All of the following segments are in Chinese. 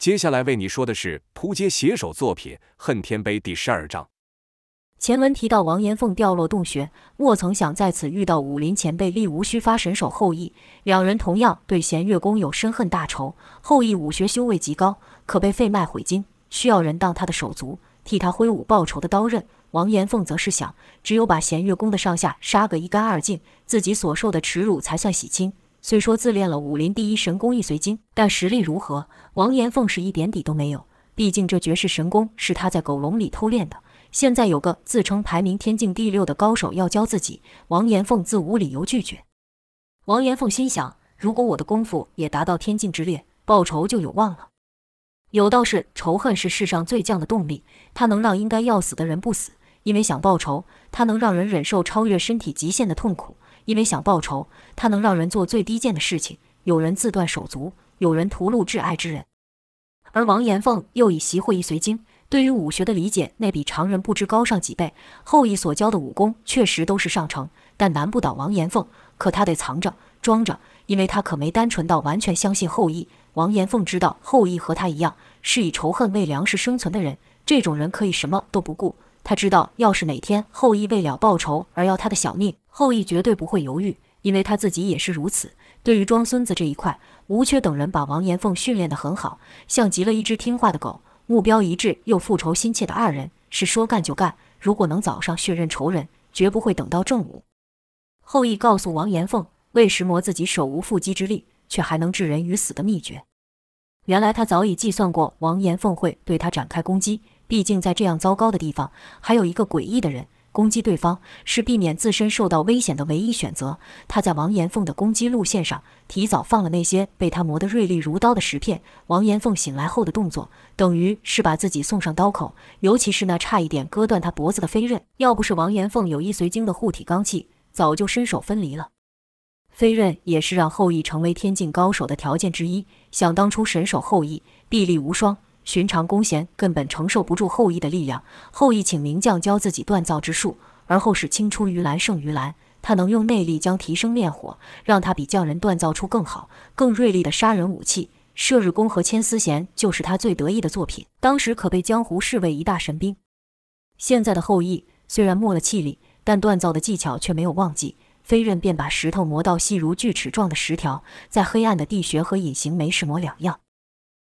接下来为你说的是扑街写手作品《恨天碑》第十二章。前文提到王延凤掉落洞穴，莫曾想在此遇到武林前辈力无虚发神手后羿，两人同样对弦月宫有深恨大仇。后羿武学修为极高，可被废脉毁筋，需要人当他的手足，替他挥舞报仇的刀刃。王延凤则是想，只有把弦月宫的上下杀个一干二净，自己所受的耻辱才算洗清。虽说自练了武林第一神功易随经，但实力如何，王延凤是一点底都没有。毕竟这绝世神功是他在狗笼里偷练的。现在有个自称排名天境第六的高手要教自己，王延凤自无理由拒绝。王延凤心想，如果我的功夫也达到天境之列，报仇就有望了。有道是，仇恨是世上最犟的动力，它能让应该要死的人不死；因为想报仇，它能让人忍受超越身体极限的痛苦；因为想报仇，他能让人做最低贱的事情。有人自断手足，有人屠戮挚爱之人，而王延凤又以习会易随经。对于武学的理解，那比常人不知高上几倍。后羿所教的武功确实都是上乘，但难不倒王延凤。可他得藏着、装着，因为他可没单纯到完全相信后羿。王延凤知道后羿和他一样，是以仇恨为粮食生存的人。这种人可以什么都不顾。他知道，要是哪天后羿为了报仇而要他的小命，后羿绝对不会犹豫，因为他自己也是如此。对于装孙子这一块，吴缺等人把王延凤训练得很好，像极了一只听话的狗。目标一致又复仇心切的二人是说干就干。如果能早上血刃仇人，绝不会等到正午。后羿告诉王延凤，为石磨自己手无缚鸡之力，却还能置人于死的秘诀。原来他早已计算过王延凤会对他展开攻击，毕竟在这样糟糕的地方，还有一个诡异的人。攻击对方是避免自身受到危险的唯一选择。他在王延凤的攻击路线上提早放了那些被他磨得锐利如刀的石片。王延凤醒来后的动作，等于是把自己送上刀口。尤其是那差一点割断他脖子的飞刃，要不是王延凤有易随经的护体罡气，早就身首分离了。飞刃也是让后羿成为天境高手的条件之一。想当初神手后羿臂力无双。寻常弓弦根本承受不住后羿的力量，后羿请名将教自己锻造之术，而后是青出于蓝胜于蓝。他能用内力将提升炼火，让他比匠人锻造出更好、更锐利的杀人武器。射日弓和牵丝弦就是他最得意的作品，当时可被江湖视为一大神兵。现在的后羿虽然没了气力，但锻造的技巧却没有忘记。飞刃便把石头磨到细如锯齿状的石条，在黑暗的地穴和隐形没什么两样。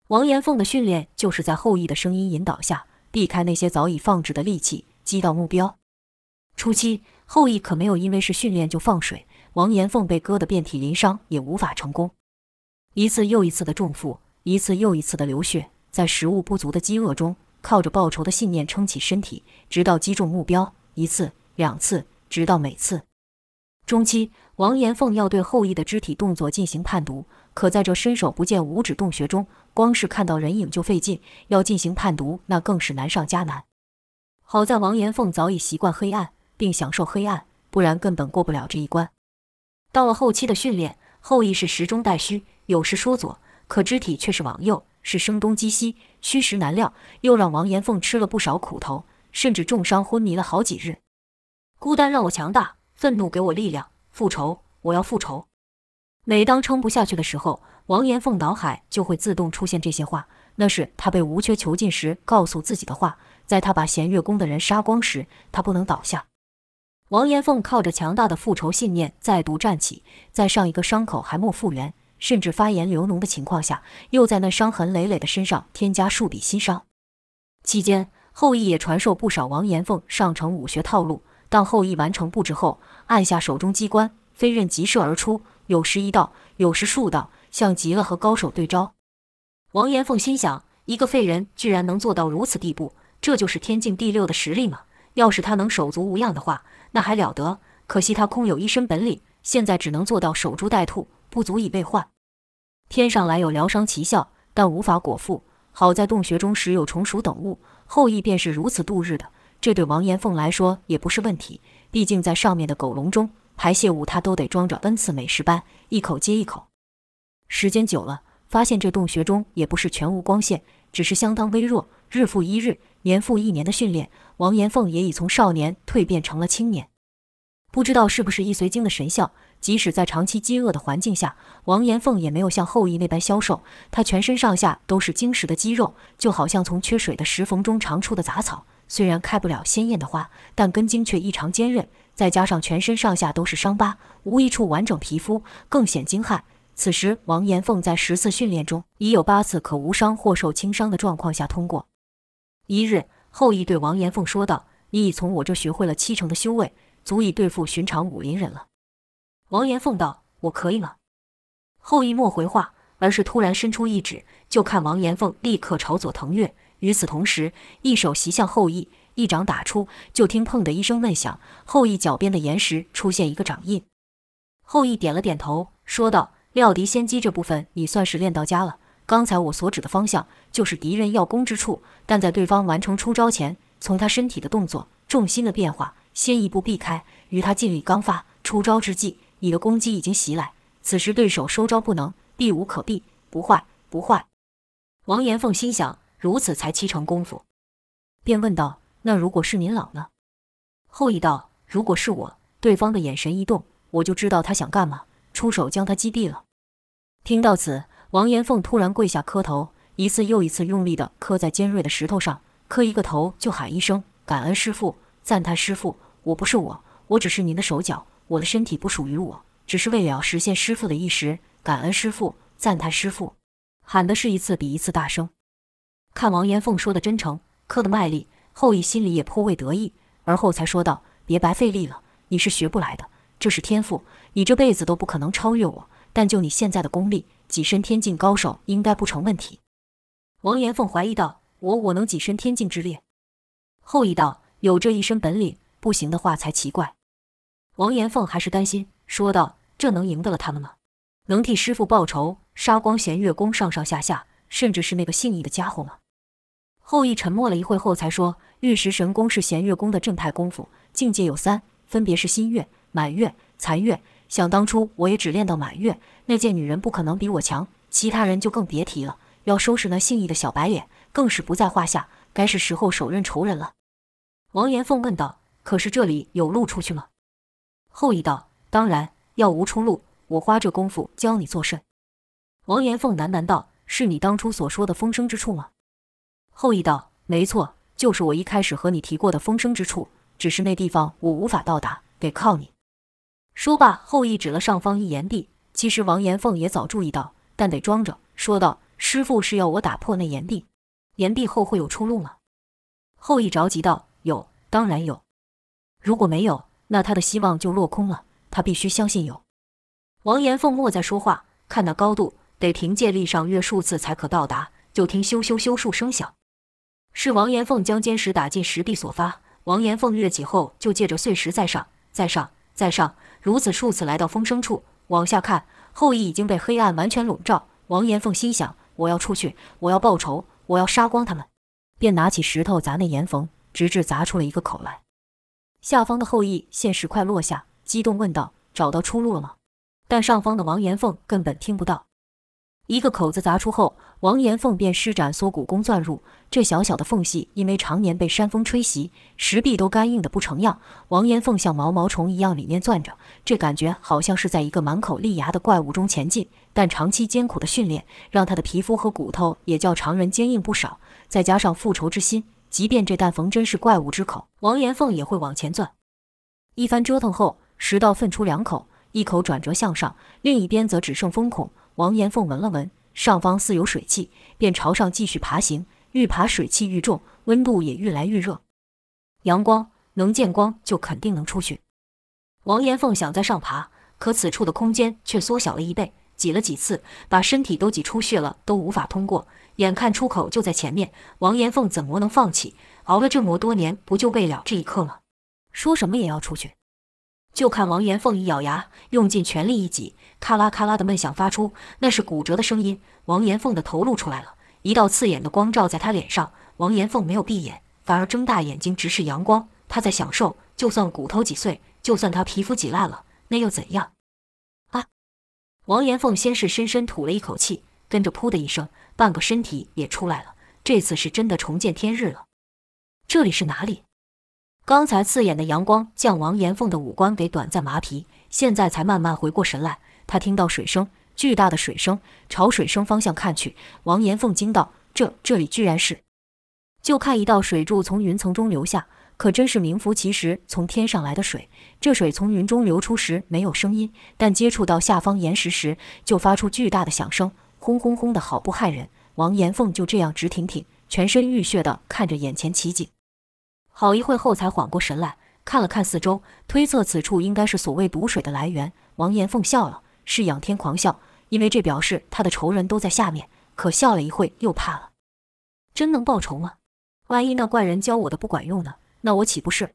王延凤的训练就是在后羿的声音引导下，避开那些早已放置的利器，击到目标。初期，后羿可没有因为是训练就放水，王延凤被割得遍体鳞伤，也无法成功。一次又一次的重负，一次又一次的流血，在食物不足的饥饿中，靠着报仇的信念撑起身体，直到击中目标，一次、两次，直到每次。中期，王延凤要对后羿的肢体动作进行判读。可在这伸手不见五指洞穴中，光是看到人影就费劲，要进行判读，那更是难上加难。好在王延凤早已习惯黑暗，并享受黑暗，不然根本过不了这一关。到了后期的训练，后羿是实中带虚，有时说左，可肢体却是往右，是声东击西，虚实难料，又让王延凤吃了不少苦头，甚至重伤昏迷了好几日。孤单让我强大，愤怒给我力量，复仇，我要复仇。每当撑不下去的时候，王延凤脑海就会自动出现这些话，那是他被吴缺囚禁时告诉自己的话。在他把弦月宫的人杀光时，他不能倒下。王延凤靠着强大的复仇信念再度站起，在上一个伤口还没复原，甚至发炎流脓的情况下，又在那伤痕累累的身上添加数笔新伤。期间，后羿也传授不少王延凤上乘武学套路。当后羿完成布置后，按下手中机关，飞刃急射而出。有时一道，有时数道，像极了和高手对招。王延凤心想：一个废人居然能做到如此地步，这就是天境第六的实力吗？要是他能手足无恙的话，那还了得！可惜他空有一身本领，现在只能做到守株待兔，不足以备换。天上来有疗伤奇效，但无法果腹。好在洞穴中时有虫鼠等物，后羿便是如此度日的。这对王延凤来说也不是问题，毕竟在上面的狗笼中。排泄物他都得装着，恩赐美食般一口接一口。时间久了，发现这洞穴中也不是全无光线，只是相当微弱。日复一日，年复一年的训练，王延凤也已从少年蜕变成了青年。不知道是不是易随经的神效，即使在长期饥饿的环境下，王延凤也没有像后羿那般消瘦。他全身上下都是精实的肌肉，就好像从缺水的石缝中长出的杂草。虽然开不了鲜艳的花，但根茎却异常坚韧。再加上全身上下都是伤疤，无一处完整皮肤，更显惊骇。此时，王延凤在十次训练中，已有八次可无伤或受轻伤的状况下通过。一日，后羿对王延凤说道：“你已从我这学会了七成的修为。”足以对付寻常武林人了。王延凤道：“我可以了。”后羿莫回话，而是突然伸出一指，就看王延凤立刻朝左腾跃。与此同时，一手袭向后羿，一掌打出，就听“砰”的一声闷响，后羿脚边的岩石出现一个掌印。后羿点了点头，说道：“料敌先机这部分，你算是练到家了。刚才我所指的方向，就是敌人要攻之处，但在对方完成出招前，从他身体的动作、重心的变化。”先一步避开，于他劲力刚发出招之际，你的攻击已经袭来。此时对手收招不能，避无可避，不坏，不坏。王延凤心想：如此才七成功夫，便问道：“那如果是您老呢？”后羿道：“如果是我，对方的眼神一动，我就知道他想干嘛，出手将他击毙了。”听到此，王延凤突然跪下磕头，一次又一次用力地磕在尖锐的石头上，磕一个头就喊一声：“感恩师父，赞叹师父。”我不是我，我只是您的手脚，我的身体不属于我，只是为了实现师父的意识。感恩师父，赞叹师父，喊的是一次比一次大声。看王延凤说的真诚，磕的卖力，后羿心里也颇为得意，而后才说道：“别白费力了，你是学不来的，这是天赋，你这辈子都不可能超越我。但就你现在的功力，跻身天境高手应该不成问题。”王延凤怀疑道：“我我能跻身天境之列？”后羿道：“有这一身本领。”不行的话才奇怪。王延凤还是担心，说道：“这能赢得了他们吗？能替师父报仇，杀光弦月宫上上下下，甚至是那个姓易的家伙吗？”后羿沉默了一会后才说：“玉石神功是弦月宫的正派功夫，境界有三，分别是新月、满月、残月。想当初我也只练到满月，那贱女人不可能比我强，其他人就更别提了。要收拾那姓易的小白脸，更是不在话下。该是时候手刃仇人了。”王延凤问道。可是这里有路出去吗？后羿道：“当然，要无出路，我花这功夫教你作甚？”王延凤喃喃道：“是你当初所说的风声之处吗？”后羿道：“没错，就是我一开始和你提过的风声之处，只是那地方我无法到达，得靠你。”说罢，后羿指了上方一岩壁。其实王延凤也早注意到，但得装着，说道：“师傅是要我打破那岩壁，岩壁后会有出路吗？”后羿着急道：“有，当然有。”如果没有，那他的希望就落空了。他必须相信有。王延凤莫再说话，看那高度，得凭借力上跃数次才可到达。就听咻咻咻数声响，是王延凤将尖石打进石壁所发。王延凤跃起后，就借着碎石再上，再上，再上，如此数次来到风声处，往下看，后羿已经被黑暗完全笼罩。王延凤心想：我要出去，我要报仇，我要杀光他们，便拿起石头砸那岩缝，直至砸出了一个口来。下方的后羿见石块落下，激动问道：“找到出路了吗？”但上方的王延凤根本听不到。一个口子砸出后，王延凤便施展缩骨功钻入这小小的缝隙，因为常年被山风吹袭，石壁都干硬得不成样。王延凤像毛毛虫一样里面钻着，这感觉好像是在一个满口利牙的怪物中前进。但长期艰苦的训练，让他的皮肤和骨头也较常人坚硬不少，再加上复仇之心。即便这旦缝真是怪物之口，王延凤也会往前钻。一番折腾后，食道分出两口，一口转折向上，另一边则只剩风孔。王延凤闻了闻，上方似有水汽，便朝上继续爬行。愈爬水汽愈重，温度也愈来愈热。阳光能见光，就肯定能出去。王延凤想再上爬，可此处的空间却缩小了一倍，挤了几次，把身体都挤出血了，都无法通过。眼看出口就在前面，王延凤怎么能放弃？熬了这么多年，不就为了这一刻吗？说什么也要出去。就看王延凤一咬牙，用尽全力一挤，咔啦咔啦的闷响发出，那是骨折的声音。王延凤的头露出来了，一道刺眼的光照在他脸上。王延凤没有闭眼，反而睁大眼睛直视阳光。他在享受，就算骨头挤碎，就算他皮肤挤烂了，那又怎样？啊！王延凤先是深深吐了一口气，跟着噗的一声。半个身体也出来了，这次是真的重见天日了。这里是哪里？刚才刺眼的阳光将王延凤的五官给短暂麻痹，现在才慢慢回过神来。他听到水声，巨大的水声，朝水声方向看去，王延凤惊道：“这这里居然是……”就看一道水柱从云层中流下，可真是名副其实从天上来的水。这水从云中流出时没有声音，但接触到下方岩石时就发出巨大的响声，轰轰轰的，好不骇人。王延凤就这样直挺挺、全身浴血地看着眼前奇景。好一会后，才缓过神来，看了看四周，推测此处应该是所谓毒水的来源。王延凤笑了，是仰天狂笑，因为这表示他的仇人都在下面。可笑了一会，又怕了。真能报仇吗？万一那怪人教我的不管用呢？那我岂不是……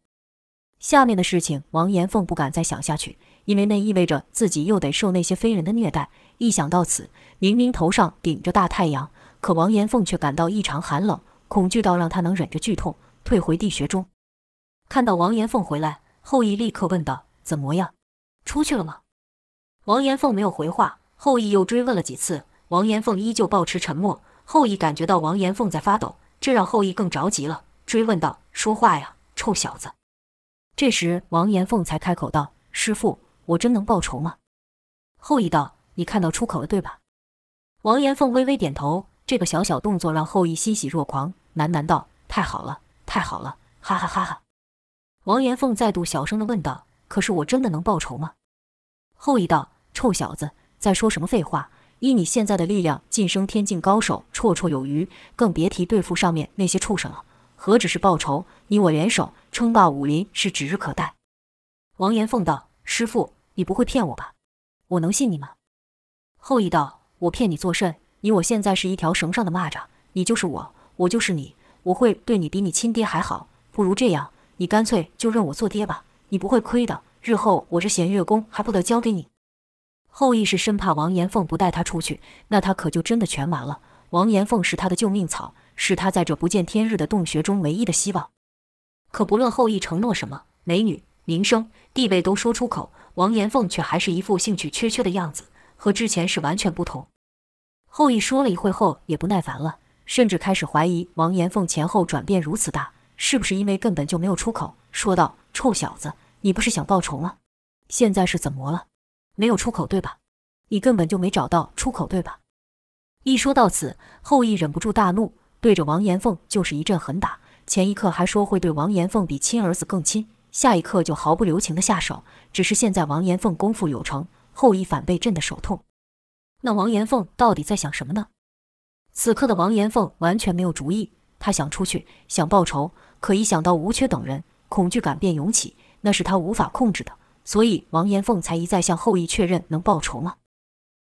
下面的事情，王延凤不敢再想下去，因为那意味着自己又得受那些非人的虐待。一想到此，明明头上顶着大太阳，可王延凤却感到异常寒冷，恐惧到让他能忍着剧痛。退回地穴中，看到王延凤回来，后羿立刻问道：“怎么样？出去了吗？”王延凤没有回话，后羿又追问了几次，王延凤依旧保持沉默。后羿感觉到王延凤在发抖，这让后羿更着急了，追问道：“说话呀，臭小子！”这时，王延凤才开口道：“师父，我真能报仇吗？”后羿道：“你看到出口了，对吧？”王延凤微微点头，这个小小动作让后羿欣喜若狂，喃喃道：“太好了。”太好了，哈哈哈哈！王延凤再度小声地问道：“可是我真的能报仇吗？”后羿道：“臭小子，在说什么废话？以你现在的力量，晋升天境高手绰绰有余，更别提对付上面那些畜生了。何止是报仇，你我联手称霸武林是指日可待。”王延凤道：“师父，你不会骗我吧？我能信你吗？”后羿道：“我骗你作甚？你我现在是一条绳上的蚂蚱，你就是我，我就是你。”我会对你比你亲爹还好，不如这样，你干脆就认我做爹吧，你不会亏的。日后我这弦月宫还不得交给你？后羿是生怕王延凤不带他出去，那他可就真的全完了。王延凤是他的救命草，是他在这不见天日的洞穴中唯一的希望。可不论后羿承诺什么，美女、名声、地位都说出口，王延凤却还是一副兴趣缺缺的样子，和之前是完全不同。后羿说了一会后，也不耐烦了。甚至开始怀疑王延凤前后转变如此大，是不是因为根本就没有出口？说道：“臭小子，你不是想报仇吗？现在是怎么了？没有出口对吧？你根本就没找到出口对吧？”一说到此，后羿忍不住大怒，对着王延凤就是一阵狠打。前一刻还说会对王延凤比亲儿子更亲，下一刻就毫不留情地下手。只是现在王延凤功夫有成，后羿反被震得手痛。那王延凤到底在想什么呢？此刻的王延凤完全没有主意，他想出去，想报仇，可一想到吴缺等人，恐惧感便涌起，那是他无法控制的，所以王延凤才一再向后羿确认能报仇吗？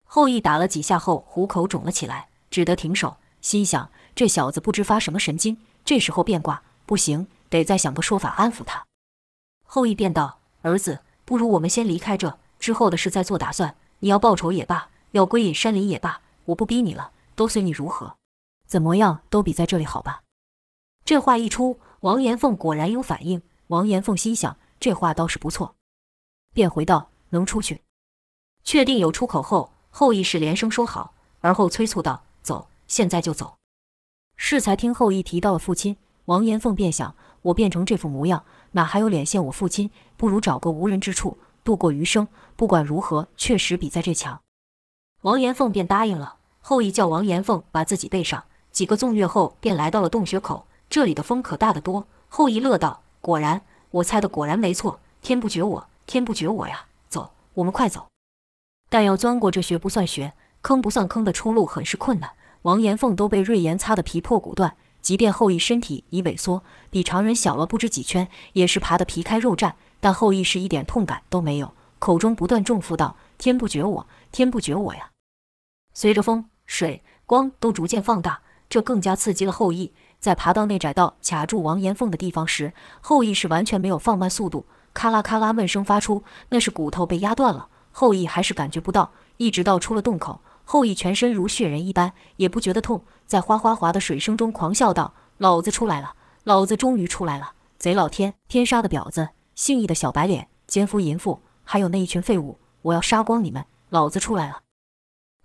后羿打了几下后，虎口肿了起来，只得停手，心想这小子不知发什么神经，这时候变卦不行，得再想个说法安抚他。后羿便道：“儿子，不如我们先离开这，之后的事再做打算。你要报仇也罢，要归隐山林也罢，我不逼你了。”都随你如何，怎么样都比在这里好吧。这话一出，王延凤果然有反应。王延凤心想，这话倒是不错，便回道：“能出去。”确定有出口后，后羿是连声说好，而后催促道：“走，现在就走。”适才听后羿提到了父亲，王延凤便想：我变成这副模样，哪还有脸见我父亲？不如找个无人之处度过余生。不管如何，确实比在这强。王延凤便答应了。后羿叫王延凤把自己背上，几个纵跃后便来到了洞穴口。这里的风可大得多。后羿乐道：“果然，我猜的果然没错。天不绝我，天不绝我呀！走，我们快走。”但要钻过这穴不算穴，坑不算坑的出路很是困难。王延凤都被瑞岩擦得皮破骨断，即便后羿身体已萎缩，比常人小了不知几圈，也是爬得皮开肉绽。但后羿是一点痛感都没有，口中不断重复道：“天不绝我，天不绝我呀！”随着风。水光都逐渐放大，这更加刺激了后羿。在爬到那窄道卡住王延凤的地方时，后羿是完全没有放慢速度，咔啦咔啦闷声发出，那是骨头被压断了。后羿还是感觉不到，一直到出了洞口，后羿全身如血人一般，也不觉得痛，在哗哗哗的水声中狂笑道：“老子出来了，老子终于出来了！贼老天，天杀的婊子，姓易的小白脸，奸夫淫妇，还有那一群废物，我要杀光你们！老子出来了！”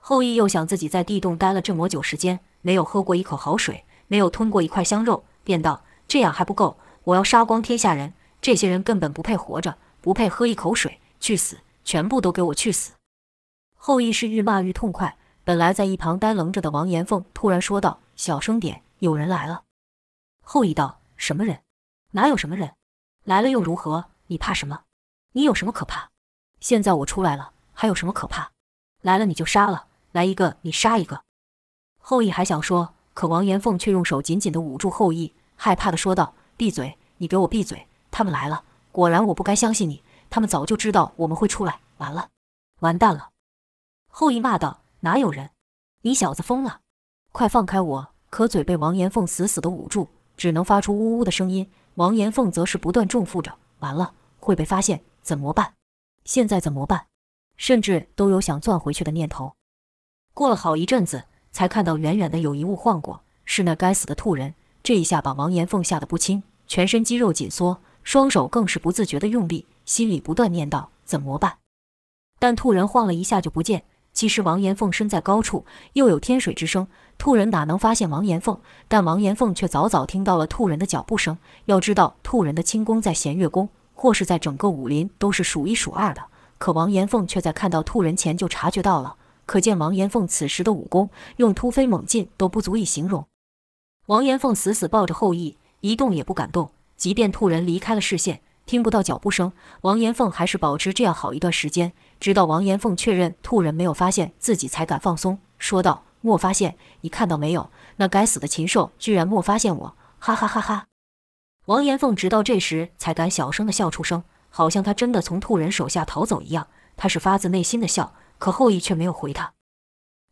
后羿又想自己在地洞待了这么久时间，没有喝过一口好水，没有吞过一块香肉，便道：“这样还不够，我要杀光天下人，这些人根本不配活着，不配喝一口水，去死！全部都给我去死！后羿是愈骂愈痛快。本来在一旁呆愣着的王延凤突然说道：“小声点，有人来了。”后羿道：“什么人？哪有什么人？来了又如何？你怕什么？你有什么可怕？现在我出来了，还有什么可怕？来了你就杀了，来一个你杀一个。”后羿还想说，可王延凤却用手紧紧地捂住后羿，害怕地说道：“闭嘴！你给我闭嘴！他们来了！果然，我不该相信你。他们早就知道我们会出来。完了，完蛋了！”后羿骂道。哪有人？你小子疯了！快放开我！可嘴被王延凤死死地捂住，只能发出呜呜的声音。王延凤则是不断重复着：“完了，会被发现，怎么办？现在怎么办？”甚至都有想钻回去的念头。过了好一阵子，才看到远远的有一物晃过，是那该死的兔人。这一下把王延凤吓得不轻，全身肌肉紧缩，双手更是不自觉地用力，心里不断念道：“怎么办？”但兔人晃了一下就不见。其实王延凤身在高处，又有天水之声，兔人哪能发现王延凤？但王延凤却早早听到了兔人的脚步声。要知道，兔人的轻功在弦月宫，或是在整个武林都是数一数二的。可王延凤却在看到兔人前就察觉到了，可见王延凤此时的武功，用突飞猛进都不足以形容。王延凤死死抱着后羿，一动也不敢动，即便兔人离开了视线。听不到脚步声，王延凤还是保持这样好一段时间，直到王延凤确认兔人没有发现自己，才敢放松，说道：“莫发现，你看到没有？那该死的禽兽居然莫发现我！”哈哈哈哈！王延凤直到这时才敢小声的笑出声，好像他真的从兔人手下逃走一样。他是发自内心的笑，可后羿却没有回他。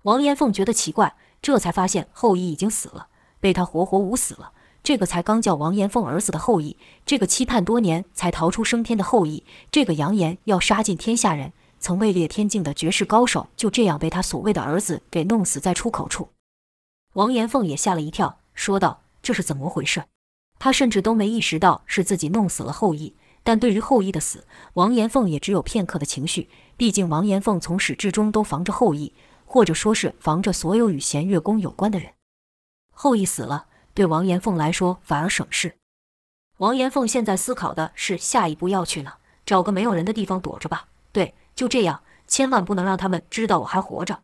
王延凤觉得奇怪，这才发现后羿已经死了，被他活活捂死了。这个才刚叫王延凤儿子的后羿，这个期盼多年才逃出升天的后羿，这个扬言要杀尽天下人、曾位列天境的绝世高手，就这样被他所谓的儿子给弄死在出口处。王延凤也吓了一跳，说道：“这是怎么回事？”他甚至都没意识到是自己弄死了后羿。但对于后羿的死，王延凤也只有片刻的情绪。毕竟王延凤从始至终都防着后羿，或者说是防着所有与弦月宫有关的人。后羿死了。对王延凤来说反而省事。王延凤现在思考的是下一步要去哪，找个没有人的地方躲着吧。对，就这样，千万不能让他们知道我还活着。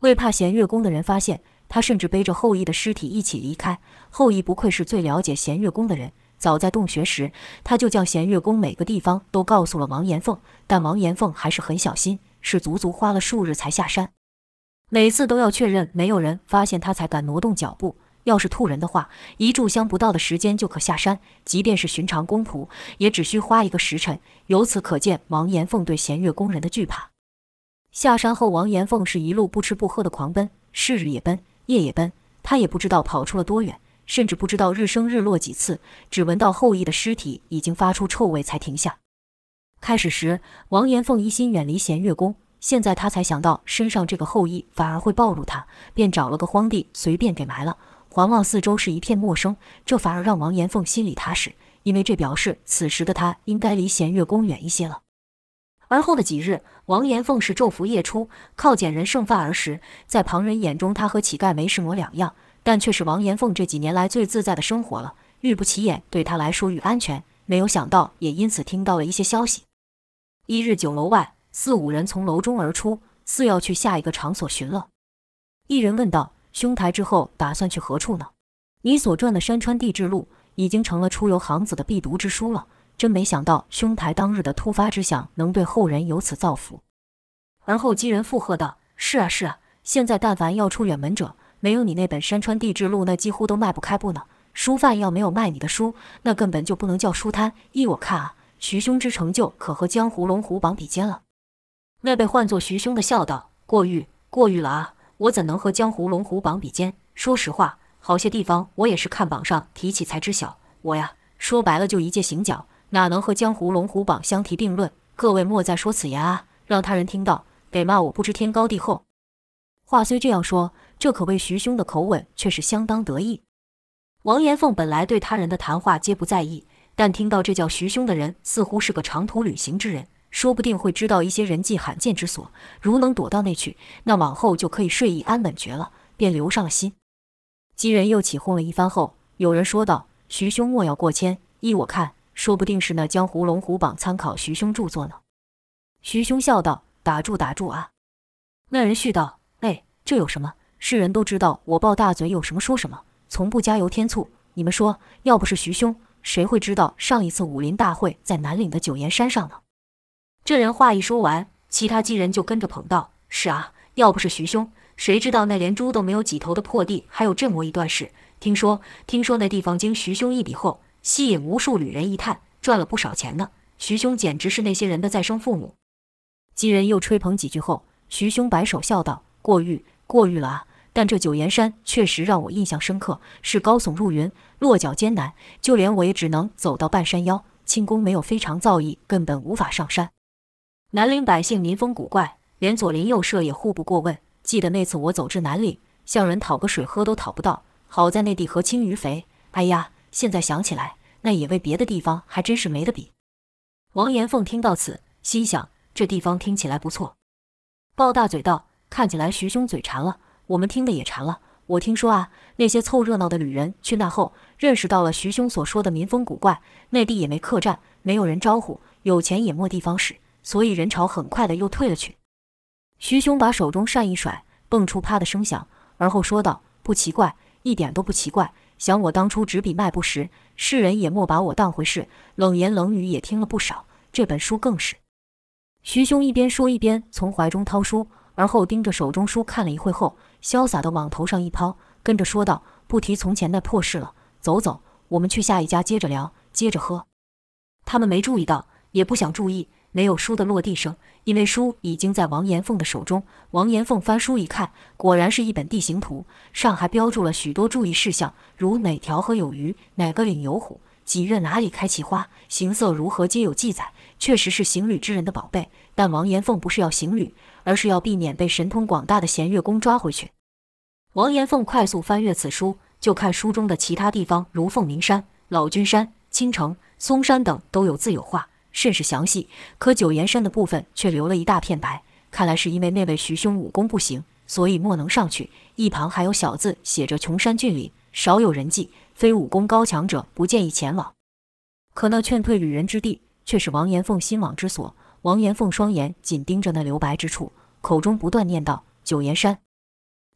为怕弦月宫的人发现，他甚至背着后羿的尸体一起离开。后羿不愧是最了解弦月宫的人，早在洞穴时，他就将弦月宫每个地方都告诉了王延凤。但王延凤还是很小心，是足足花了数日才下山，每次都要确认没有人发现他才敢挪动脚步。要是兔人的话，一炷香不到的时间就可下山；即便是寻常公仆，也只需花一个时辰。由此可见，王延凤对弦月宫人的惧怕。下山后，王延凤是一路不吃不喝的狂奔，是日也奔，夜也奔。他也不知道跑出了多远，甚至不知道日升日落几次，只闻到后羿的尸体已经发出臭味才停下。开始时，王延凤一心远离弦月宫，现在他才想到身上这个后羿反而会暴露他，便找了个荒地随便给埋了。环望四周是一片陌生，这反而让王延凤心里踏实，因为这表示此时的他应该离弦月宫远一些了。而后的几日，王延凤是昼伏夜出，靠捡人剩饭而食，在旁人眼中，他和乞丐没什么两样，但却是王延凤这几年来最自在的生活了。愈不起眼，对他来说愈安全。没有想到，也因此听到了一些消息。一日酒楼外，四五人从楼中而出，似要去下一个场所寻乐。一人问道。兄台之后打算去何处呢？你所转的山川地质录已经成了出游行子的必读之书了。真没想到兄台当日的突发之想能对后人有此造福。而后几人附和道：“是啊，是啊，现在但凡要出远门者，没有你那本山川地质录，那几乎都迈不开步呢。书贩要没有卖你的书，那根本就不能叫书摊。依我看啊，徐兄之成就可和江湖龙虎榜比肩了。”那被唤作徐兄的笑道：“过誉，过誉了啊。”我怎能和江湖龙虎榜比肩？说实话，好些地方我也是看榜上提起才知晓。我呀，说白了就一介行脚，哪能和江湖龙虎榜相提并论？各位莫再说此言啊，让他人听到，得骂我不知天高地厚。话虽这样说，这可谓徐兄的口吻却是相当得意。王延凤本来对他人的谈话皆不在意，但听到这叫徐兄的人似乎是个长途旅行之人。说不定会知道一些人迹罕见之所，如能躲到那去，那往后就可以睡意安稳绝了，便留上了心。几人又起哄了一番后，有人说道：“徐兄莫要过谦，依我看，说不定是那江湖龙虎榜参考徐兄著作呢。”徐兄笑道：“打住打住啊！”那人续道：“哎，这有什么？世人都知道我抱大嘴有什么说什么，从不加油添醋。你们说，要不是徐兄，谁会知道上一次武林大会在南岭的九岩山上呢？”这人话一说完，其他几人就跟着捧道：“是啊，要不是徐兄，谁知道那连猪都没有几头的破地还有这么一段事？听说，听说那地方经徐兄一笔后，吸引无数旅人一探，赚了不少钱呢。徐兄简直是那些人的再生父母。”几人又吹捧几句后，徐兄摆手笑道：“过誉，过誉了啊！但这九岩山确实让我印象深刻，是高耸入云，落脚艰难，就连我也只能走到半山腰，轻功没有非常造诣，根本无法上山。”南岭百姓民风古怪，连左邻右舍也互不过问。记得那次我走至南岭，向人讨个水喝都讨不到，好在那地河清鱼肥。哎呀，现在想起来，那野味别的地方还真是没得比。王延凤听到此，心想这地方听起来不错。抱大嘴道：“看起来徐兄嘴馋了，我们听得也馋了。我听说啊，那些凑热闹的旅人去那后，认识到了徐兄所说的民风古怪，内地也没客栈，没有人招呼，有钱也没地方使。”所以人潮很快的又退了去。徐兄把手中扇一甩，蹦出啪的声响，而后说道：“不奇怪，一点都不奇怪。想我当初执笔卖布时，世人也莫把我当回事，冷言冷语也听了不少。这本书更是。”徐兄一边说一边从怀中掏书，而后盯着手中书看了一会后，潇洒的往头上一抛，跟着说道：“不提从前的破事了，走走，我们去下一家接着聊，接着喝。”他们没注意到，也不想注意。没有书的落地声，因为书已经在王延凤的手中。王延凤翻书一看，果然是一本地形图，上还标注了许多注意事项，如哪条河有鱼，哪个岭有虎，几月哪里开奇花，形色如何，皆有记载。确实是行旅之人的宝贝。但王延凤不是要行旅，而是要避免被神通广大的弦月宫抓回去。王延凤快速翻阅此书，就看书中的其他地方，如凤鸣山、老君山、青城、嵩山等，都有字有画。甚是详细，可九岩山的部分却留了一大片白，看来是因为那位徐兄武功不行，所以莫能上去。一旁还有小字写着：“穷山峻岭，少有人迹，非武功高强者，不建议前往。”可那劝退旅人之地，却是王延凤心往之所。王延凤双眼紧盯着那留白之处，口中不断念道：“九岩山，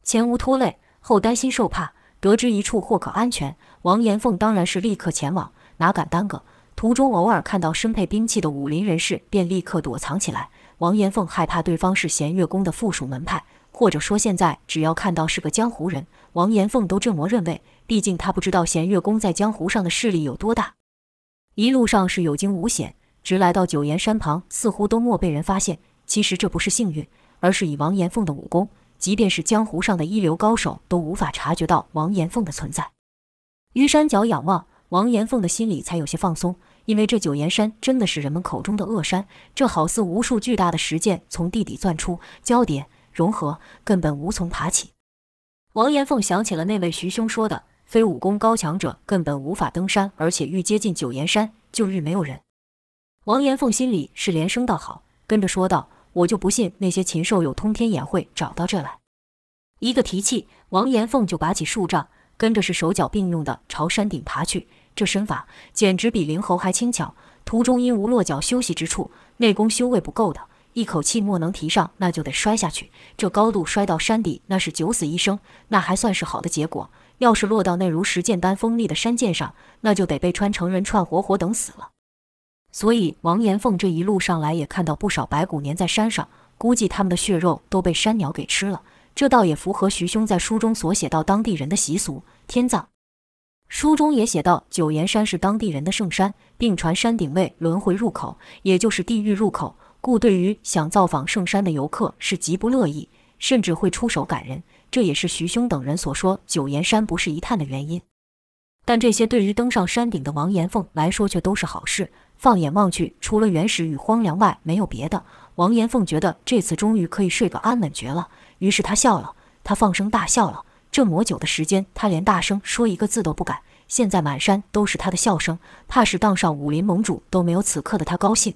前无拖累，后担心受怕，得知一处或可安全。”王延凤当然是立刻前往，哪敢耽搁。途中偶尔看到身配兵器的武林人士，便立刻躲藏起来。王延凤害怕对方是弦月宫的附属门派，或者说现在只要看到是个江湖人，王延凤都这么认为。毕竟他不知道弦月宫在江湖上的势力有多大。一路上是有惊无险，直来到九岩山旁，似乎都没被人发现。其实这不是幸运，而是以王延凤的武功，即便是江湖上的一流高手都无法察觉到王延凤的存在。于山脚仰望。王延凤的心里才有些放松，因为这九岩山真的是人们口中的恶山，这好似无数巨大的石剑从地底钻出，交叠融合，根本无从爬起。王延凤想起了那位徐兄说的，非武功高强者根本无法登山，而且愈接近九岩山，就愈没有人。王延凤心里是连声道好，跟着说道：“我就不信那些禽兽有通天眼会找到这来。”一个提气，王延凤就拔起树杖。跟着是手脚并用的朝山顶爬去，这身法简直比灵猴还轻巧。途中因无落脚休息之处，内功修为不够的，一口气莫能提上，那就得摔下去。这高度摔到山底，那是九死一生，那还算是好的结果。要是落到那如石剑般锋利的山涧上，那就得被穿成人串活活等死了。所以王延凤这一路上来也看到不少白骨粘在山上，估计他们的血肉都被山鸟给吃了。这倒也符合徐兄在书中所写到当地人的习俗。天葬，书中也写到，九岩山是当地人的圣山，并传山顶为轮回入口，也就是地狱入口。故对于想造访圣山的游客是极不乐意，甚至会出手赶人。这也是徐兄等人所说九岩山不是一探的原因。但这些对于登上山顶的王延凤来说却都是好事。放眼望去，除了原始与荒凉外，没有别的。王延凤觉得这次终于可以睡个安稳觉了。于是他笑了，他放声大笑了。这么久的时间，他连大声说一个字都不敢。现在满山都是他的笑声，怕是当上武林盟主都没有此刻的他高兴。